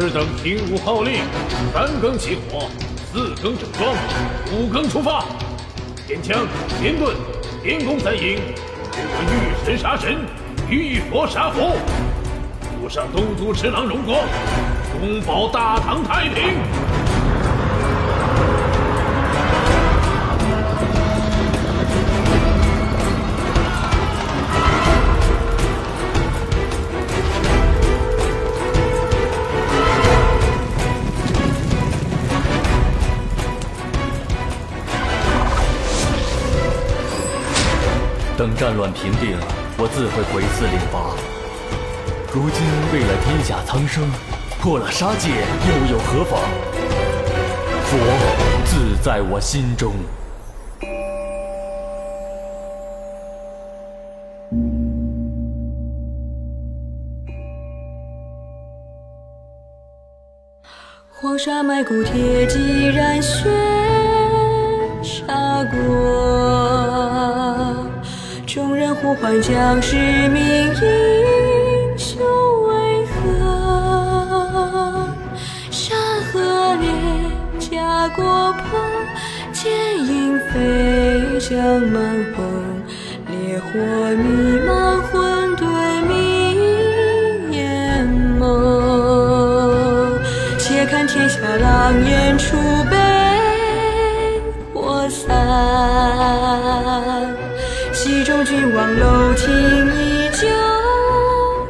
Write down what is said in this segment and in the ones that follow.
尔等听吾号令：三更起火，四更整装，五更出发。点枪，点盾，点弓三营，我遇神杀神，遇佛杀佛，扶上东都持郎荣光，永保大唐太平。等战乱平定，我自会回寺领罚。如今为了天下苍生，破了杀戒又有何妨？佛自在我心中。黄沙埋骨铁骑染血杀过，众人呼唤将士名英雄为何？山河裂，家国破，剑影飞将满风，烈火弥漫混沌迷眼眸。且看天下狼烟出悲火散，君王楼亭依旧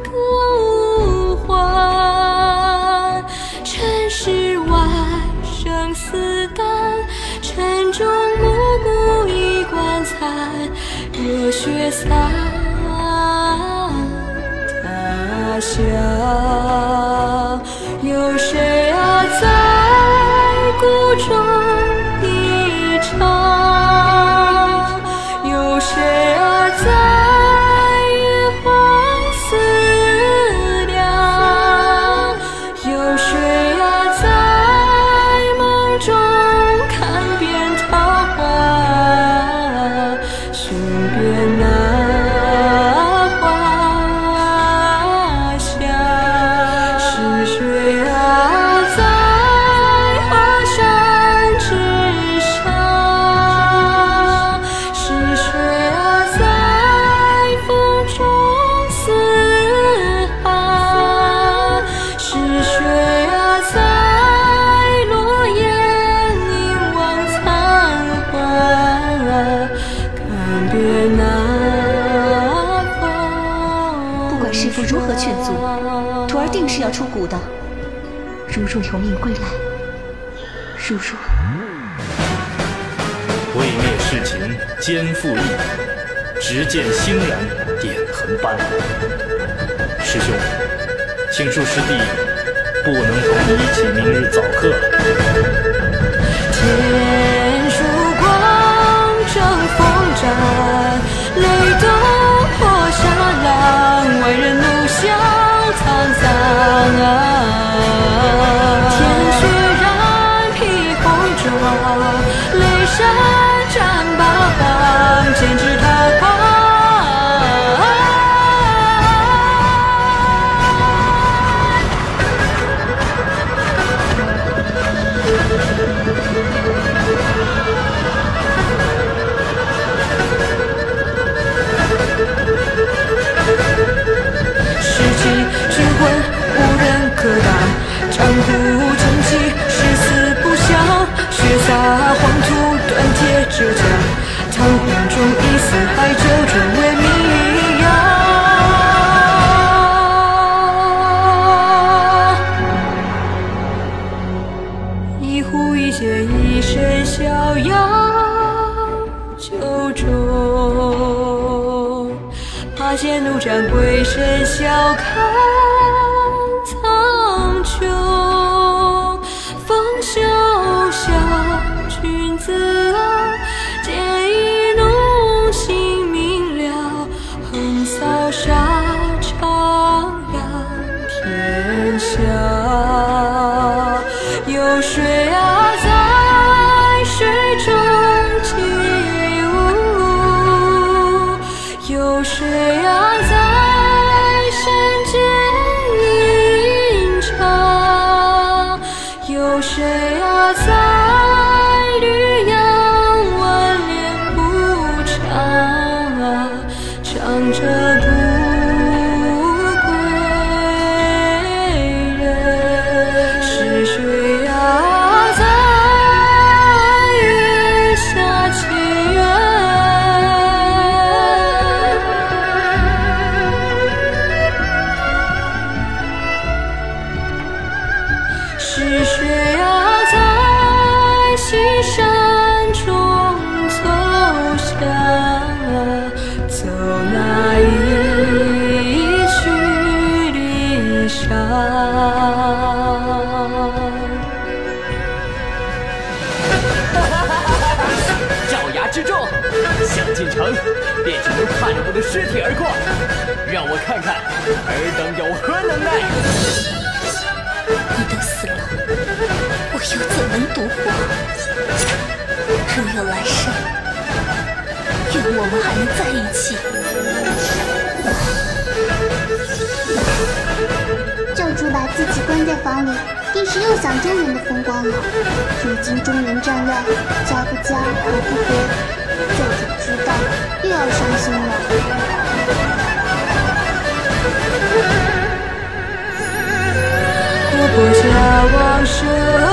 歌无欢。尘世外生死淡，晨钟暮鼓一棺残，热血洒他乡。有谁不管师傅如何劝阻，徒儿定是要出谷的。如若有命归来，如若未灭世情肩负义，执剑欣然点痕斑。师兄，请恕师弟不能同你一起明日早课。天长谷晨起，誓死不降。血洒黄土，断铁之枪。长空中，一四海九州。下。有谁啊，是谁啊，在西山中走下，走那一曲离沙。爪牙之众，想进城，便只能踏着我的尸体而过。让我看看尔等有何能耐！你都死了，我又怎能独活？若有来生，愿我们还能在一起。教主把自己关在房里，定是又想中原的风光了。如今中原战乱，家不家，国不国，教主知道又要伤心了。国破家亡，身